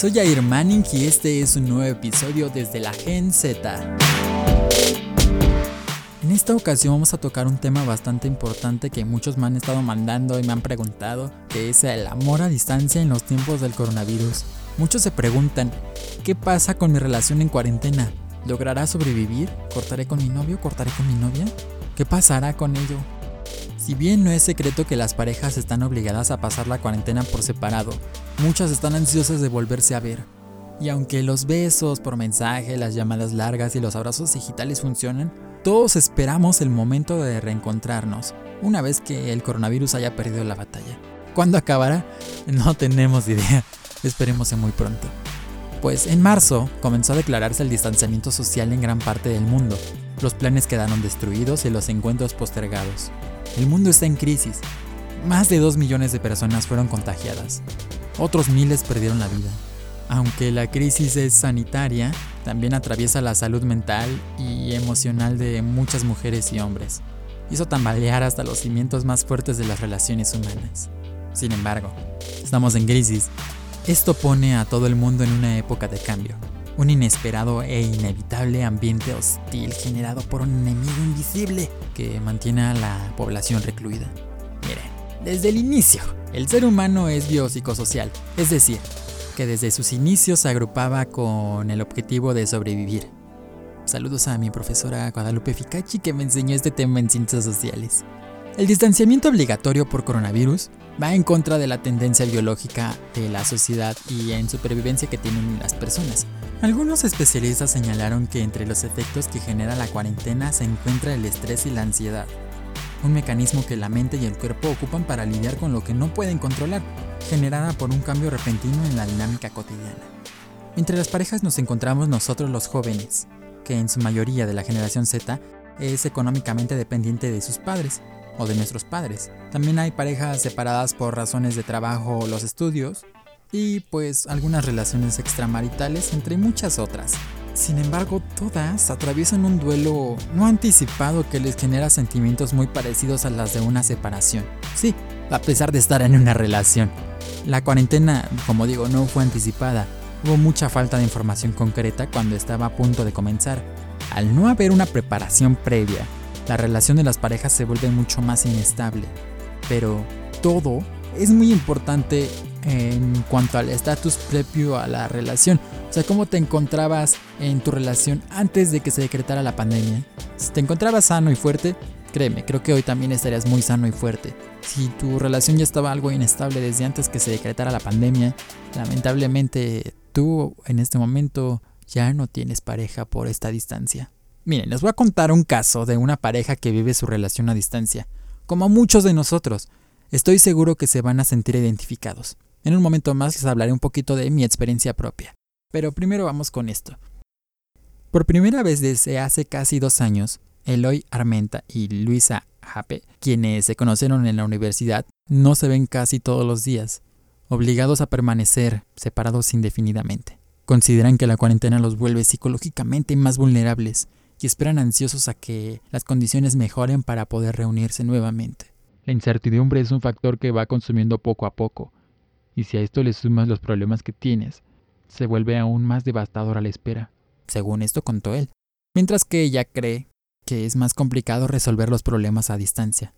Soy Jair Manning y este es un nuevo episodio desde la Gen Z. En esta ocasión vamos a tocar un tema bastante importante que muchos me han estado mandando y me han preguntado, que es el amor a distancia en los tiempos del coronavirus. Muchos se preguntan, ¿qué pasa con mi relación en cuarentena? ¿Logrará sobrevivir? ¿Cortaré con mi novio? ¿Cortaré con mi novia? ¿Qué pasará con ello? Si bien no es secreto que las parejas están obligadas a pasar la cuarentena por separado, muchas están ansiosas de volverse a ver. Y aunque los besos por mensaje, las llamadas largas y los abrazos digitales funcionan, todos esperamos el momento de reencontrarnos, una vez que el coronavirus haya perdido la batalla. ¿Cuándo acabará? No tenemos idea. Esperemos muy pronto. Pues en marzo comenzó a declararse el distanciamiento social en gran parte del mundo. Los planes quedaron destruidos y los encuentros postergados. El mundo está en crisis. Más de 2 millones de personas fueron contagiadas. Otros miles perdieron la vida. Aunque la crisis es sanitaria, también atraviesa la salud mental y emocional de muchas mujeres y hombres. Hizo tambalear hasta los cimientos más fuertes de las relaciones humanas. Sin embargo, estamos en crisis. Esto pone a todo el mundo en una época de cambio un inesperado e inevitable ambiente hostil generado por un enemigo invisible que mantiene a la población recluida. Miren, desde el inicio, el ser humano es biopsicosocial, es decir, que desde sus inicios se agrupaba con el objetivo de sobrevivir. Saludos a mi profesora Guadalupe Ficacci que me enseñó este tema en ciencias sociales. El distanciamiento obligatorio por coronavirus va en contra de la tendencia biológica de la sociedad y en supervivencia que tienen las personas. Algunos especialistas señalaron que entre los efectos que genera la cuarentena se encuentra el estrés y la ansiedad, un mecanismo que la mente y el cuerpo ocupan para lidiar con lo que no pueden controlar, generada por un cambio repentino en la dinámica cotidiana. Entre las parejas nos encontramos nosotros los jóvenes, que en su mayoría de la generación Z es económicamente dependiente de sus padres o de nuestros padres. También hay parejas separadas por razones de trabajo o los estudios, y pues algunas relaciones extramaritales entre muchas otras. Sin embargo, todas atraviesan un duelo no anticipado que les genera sentimientos muy parecidos a las de una separación. Sí, a pesar de estar en una relación. La cuarentena, como digo, no fue anticipada. Hubo mucha falta de información concreta cuando estaba a punto de comenzar. Al no haber una preparación previa, la relación de las parejas se vuelve mucho más inestable. Pero todo es muy importante en cuanto al estatus previo a la relación. O sea, cómo te encontrabas en tu relación antes de que se decretara la pandemia. Si te encontrabas sano y fuerte, créeme, creo que hoy también estarías muy sano y fuerte. Si tu relación ya estaba algo inestable desde antes que se decretara la pandemia, lamentablemente tú en este momento ya no tienes pareja por esta distancia. Miren, les voy a contar un caso de una pareja que vive su relación a distancia, como muchos de nosotros. Estoy seguro que se van a sentir identificados. En un momento más les hablaré un poquito de mi experiencia propia. Pero primero vamos con esto. Por primera vez desde hace casi dos años, Eloy Armenta y Luisa Jape, quienes se conocieron en la universidad, no se ven casi todos los días, obligados a permanecer separados indefinidamente. Consideran que la cuarentena los vuelve psicológicamente más vulnerables y esperan ansiosos a que las condiciones mejoren para poder reunirse nuevamente. La incertidumbre es un factor que va consumiendo poco a poco, y si a esto le sumas los problemas que tienes, se vuelve aún más devastador a la espera, según esto contó él, mientras que ella cree que es más complicado resolver los problemas a distancia.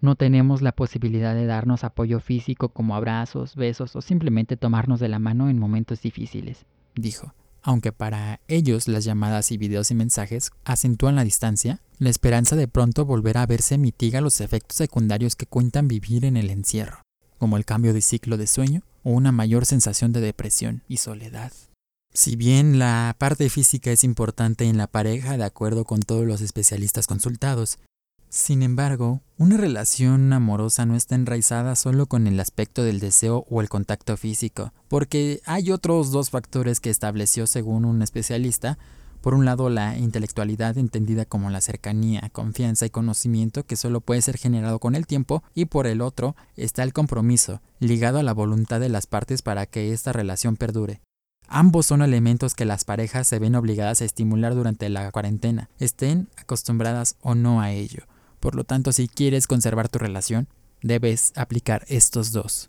No tenemos la posibilidad de darnos apoyo físico como abrazos, besos o simplemente tomarnos de la mano en momentos difíciles, dijo. Aunque para ellos las llamadas y videos y mensajes acentúan la distancia, la esperanza de pronto volver a verse mitiga los efectos secundarios que cuentan vivir en el encierro como el cambio de ciclo de sueño o una mayor sensación de depresión y soledad. Si bien la parte física es importante en la pareja de acuerdo con todos los especialistas consultados, sin embargo, una relación amorosa no está enraizada solo con el aspecto del deseo o el contacto físico, porque hay otros dos factores que estableció según un especialista por un lado, la intelectualidad entendida como la cercanía, confianza y conocimiento que solo puede ser generado con el tiempo, y por el otro está el compromiso, ligado a la voluntad de las partes para que esta relación perdure. Ambos son elementos que las parejas se ven obligadas a estimular durante la cuarentena, estén acostumbradas o no a ello. Por lo tanto, si quieres conservar tu relación, debes aplicar estos dos.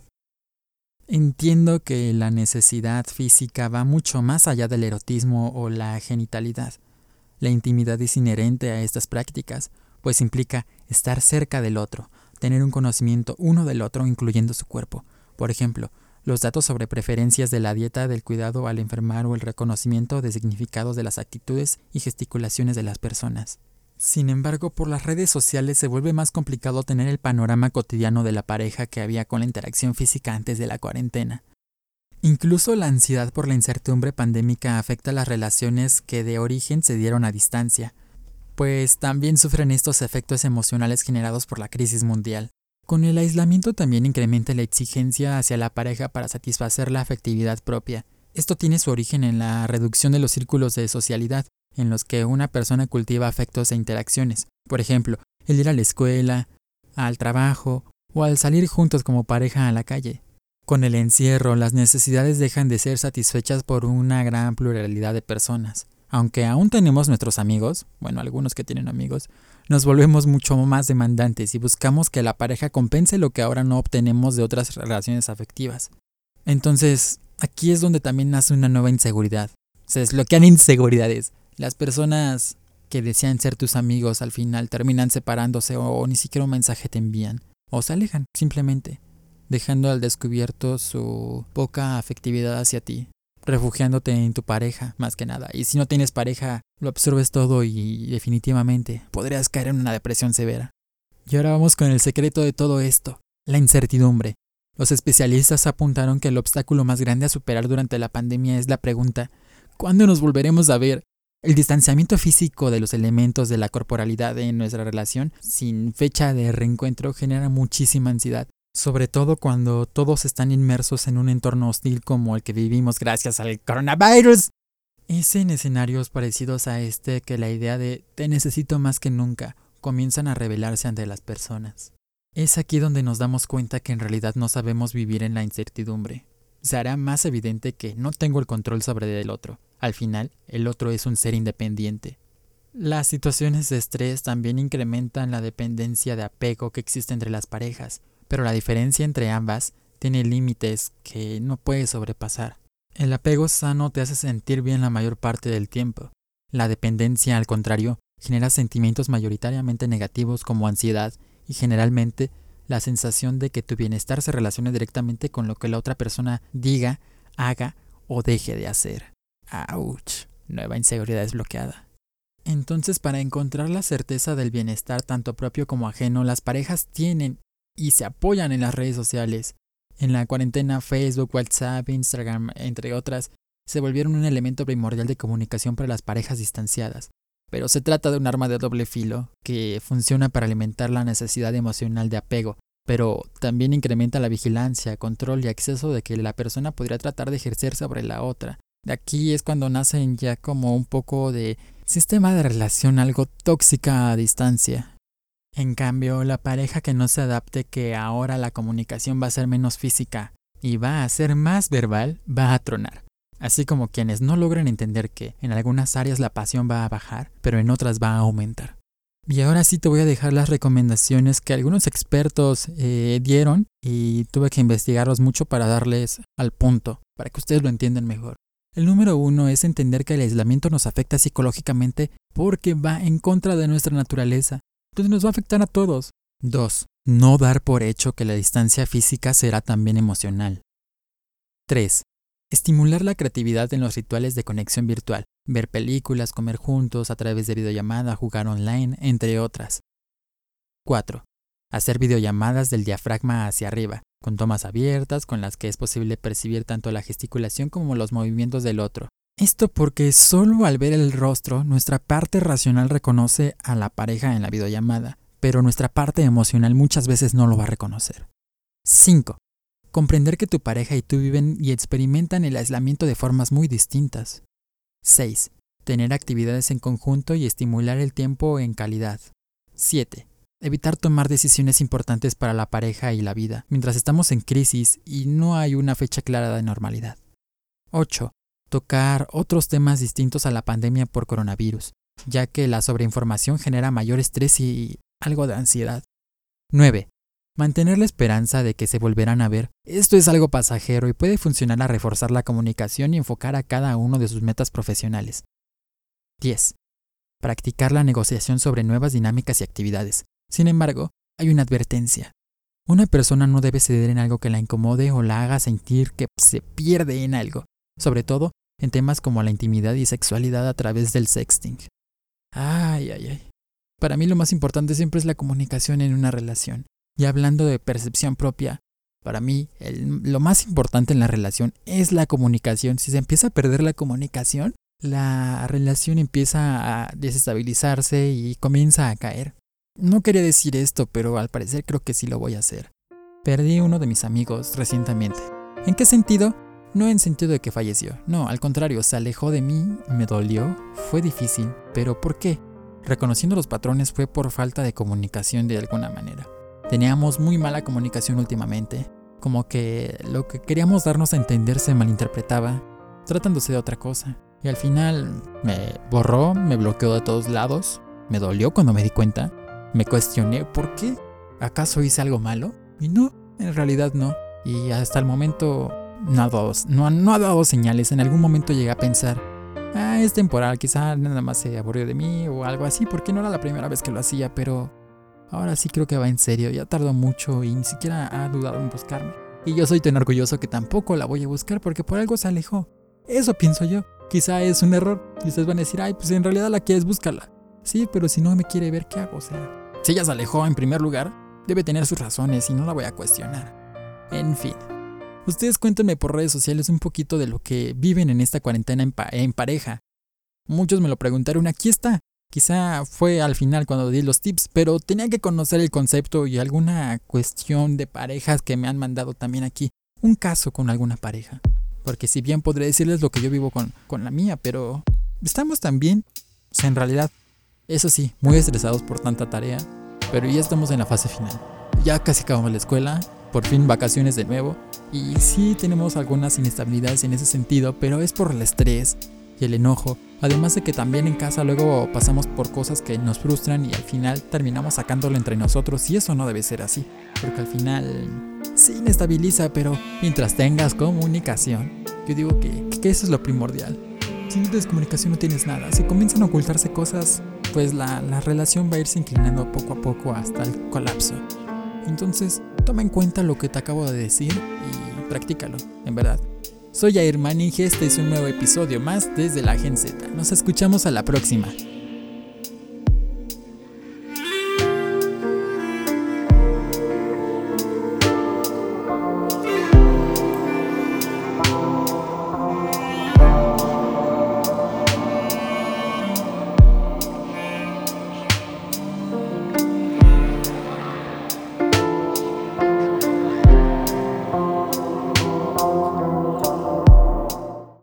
Entiendo que la necesidad física va mucho más allá del erotismo o la genitalidad. La intimidad es inherente a estas prácticas, pues implica estar cerca del otro, tener un conocimiento uno del otro incluyendo su cuerpo. Por ejemplo, los datos sobre preferencias de la dieta, del cuidado al enfermar o el reconocimiento de significados de las actitudes y gesticulaciones de las personas. Sin embargo, por las redes sociales se vuelve más complicado tener el panorama cotidiano de la pareja que había con la interacción física antes de la cuarentena. Incluso la ansiedad por la incertidumbre pandémica afecta las relaciones que de origen se dieron a distancia, pues también sufren estos efectos emocionales generados por la crisis mundial. Con el aislamiento también incrementa la exigencia hacia la pareja para satisfacer la afectividad propia. Esto tiene su origen en la reducción de los círculos de socialidad, en los que una persona cultiva afectos e interacciones. Por ejemplo, el ir a la escuela, al trabajo o al salir juntos como pareja a la calle. Con el encierro, las necesidades dejan de ser satisfechas por una gran pluralidad de personas. Aunque aún tenemos nuestros amigos, bueno, algunos que tienen amigos, nos volvemos mucho más demandantes y buscamos que la pareja compense lo que ahora no obtenemos de otras relaciones afectivas. Entonces, aquí es donde también nace una nueva inseguridad. Se desbloquean inseguridades. Las personas que desean ser tus amigos al final terminan separándose o, ni siquiera un mensaje te envían. O se alejan, simplemente, dejando al descubierto su poca afectividad hacia ti refugiándote en tu pareja, más que nada. Y si no tienes pareja, lo absorbes todo y definitivamente podrías caer en una depresión severa. Y ahora vamos con el secreto de todo esto, la incertidumbre. Los especialistas apuntaron que el obstáculo más grande a superar durante la pandemia es la pregunta, ¿cuándo nos volveremos a ver? El distanciamiento físico de los elementos de la corporalidad en nuestra relación, sin fecha de reencuentro, genera muchísima ansiedad sobre todo cuando todos están inmersos en un entorno hostil como el que vivimos gracias al coronavirus. Es en escenarios parecidos a este que la idea de te necesito más que nunca comienzan a revelarse ante las personas. Es aquí donde nos damos cuenta que en realidad no sabemos vivir en la incertidumbre. Se hará más evidente que no tengo el control sobre el otro. Al final, el otro es un ser independiente. Las situaciones de estrés también incrementan la dependencia de apego que existe entre las parejas, pero la diferencia entre ambas tiene límites que no puedes sobrepasar. El apego sano te hace sentir bien la mayor parte del tiempo. La dependencia, al contrario, genera sentimientos mayoritariamente negativos como ansiedad y generalmente la sensación de que tu bienestar se relacione directamente con lo que la otra persona diga, haga o deje de hacer. ¡Auch! Nueva inseguridad desbloqueada. Entonces, para encontrar la certeza del bienestar tanto propio como ajeno, las parejas tienen y se apoyan en las redes sociales. En la cuarentena Facebook, WhatsApp, Instagram, entre otras, se volvieron un elemento primordial de comunicación para las parejas distanciadas. Pero se trata de un arma de doble filo que funciona para alimentar la necesidad emocional de apego, pero también incrementa la vigilancia, control y acceso de que la persona podría tratar de ejercer sobre la otra. De aquí es cuando nacen ya como un poco de sistema de relación algo tóxica a distancia. En cambio, la pareja que no se adapte que ahora la comunicación va a ser menos física y va a ser más verbal, va a tronar. Así como quienes no logran entender que en algunas áreas la pasión va a bajar, pero en otras va a aumentar. Y ahora sí te voy a dejar las recomendaciones que algunos expertos eh, dieron y tuve que investigarlos mucho para darles al punto, para que ustedes lo entiendan mejor. El número uno es entender que el aislamiento nos afecta psicológicamente porque va en contra de nuestra naturaleza. Entonces nos va a afectar a todos. 2. No dar por hecho que la distancia física será también emocional. 3. Estimular la creatividad en los rituales de conexión virtual, ver películas, comer juntos a través de videollamada, jugar online, entre otras. 4. Hacer videollamadas del diafragma hacia arriba, con tomas abiertas con las que es posible percibir tanto la gesticulación como los movimientos del otro, esto porque solo al ver el rostro nuestra parte racional reconoce a la pareja en la videollamada, pero nuestra parte emocional muchas veces no lo va a reconocer. 5. Comprender que tu pareja y tú viven y experimentan el aislamiento de formas muy distintas. 6. Tener actividades en conjunto y estimular el tiempo en calidad. 7. Evitar tomar decisiones importantes para la pareja y la vida, mientras estamos en crisis y no hay una fecha clara de normalidad. 8 tocar otros temas distintos a la pandemia por coronavirus, ya que la sobreinformación genera mayor estrés y algo de ansiedad. 9. Mantener la esperanza de que se volverán a ver. Esto es algo pasajero y puede funcionar a reforzar la comunicación y enfocar a cada uno de sus metas profesionales. 10. Practicar la negociación sobre nuevas dinámicas y actividades. Sin embargo, hay una advertencia. Una persona no debe ceder en algo que la incomode o la haga sentir que se pierde en algo, sobre todo en temas como la intimidad y sexualidad a través del sexting. Ay, ay, ay. Para mí lo más importante siempre es la comunicación en una relación. Y hablando de percepción propia, para mí lo más importante en la relación es la comunicación. Si se empieza a perder la comunicación, la relación empieza a desestabilizarse y comienza a caer. No quería decir esto, pero al parecer creo que sí lo voy a hacer. Perdí uno de mis amigos recientemente. ¿En qué sentido? No en sentido de que falleció, no, al contrario, se alejó de mí, me dolió, fue difícil, pero ¿por qué? Reconociendo los patrones fue por falta de comunicación de alguna manera. Teníamos muy mala comunicación últimamente, como que lo que queríamos darnos a entender se malinterpretaba, tratándose de otra cosa. Y al final me borró, me bloqueó de todos lados, me dolió cuando me di cuenta, me cuestioné por qué, ¿acaso hice algo malo? Y no, en realidad no. Y hasta el momento no ha dado, no, ha dado señales, en algún momento llegué a pensar, ah, es temporal, quizá nada más se aburrió de mí o algo así, porque no era la primera vez que lo hacía, pero Ahora sí creo que va en serio, ya tardó mucho y ni siquiera ha dudado en buscarme. Y yo soy tan orgulloso que tampoco la voy a buscar porque por algo se alejó. Eso pienso yo. Quizá es un error. Y ustedes van a decir, ay, pues en realidad la quieres buscarla. Sí, pero si no me quiere ver, ¿qué hago? O sea, si ella se alejó en primer lugar, debe tener sus razones y no la voy a cuestionar. En fin. Ustedes cuéntenme por redes sociales un poquito de lo que viven en esta cuarentena en, pareja. Muchos me lo preguntaron, aquí está. Quizá fue al final cuando di los tips, pero tenía que conocer el concepto y alguna cuestión de parejas que me han mandado también aquí. Un caso con alguna pareja. Porque si bien podré decirles lo que yo vivo con, con la mía, pero estamos también. O sea, en realidad, eso sí, muy estresados por tanta tarea, pero ya estamos en la fase final. Ya casi acabamos la escuela, por fin vacaciones de nuevo, y sí tenemos algunas inestabilidades en ese sentido, pero es por el estrés, y el enojo, además de que también en casa luego pasamos por cosas que nos frustran y al final terminamos sacándolo entre nosotros y eso no debe ser así, porque al final sí inestabiliza, pero mientras tengas comunicación, yo digo que, que eso es lo primordial. Si no tienes comunicación no tienes nada, si comienzan a ocultarse cosas, pues la, la relación va a irse inclinando poco a poco hasta el colapso. Entonces, toma en cuenta lo que te acabo de decir y practícalo, en verdad. Soy Air y este es un nuevo episodio más desde la Gen Z. Nos escuchamos a la próxima.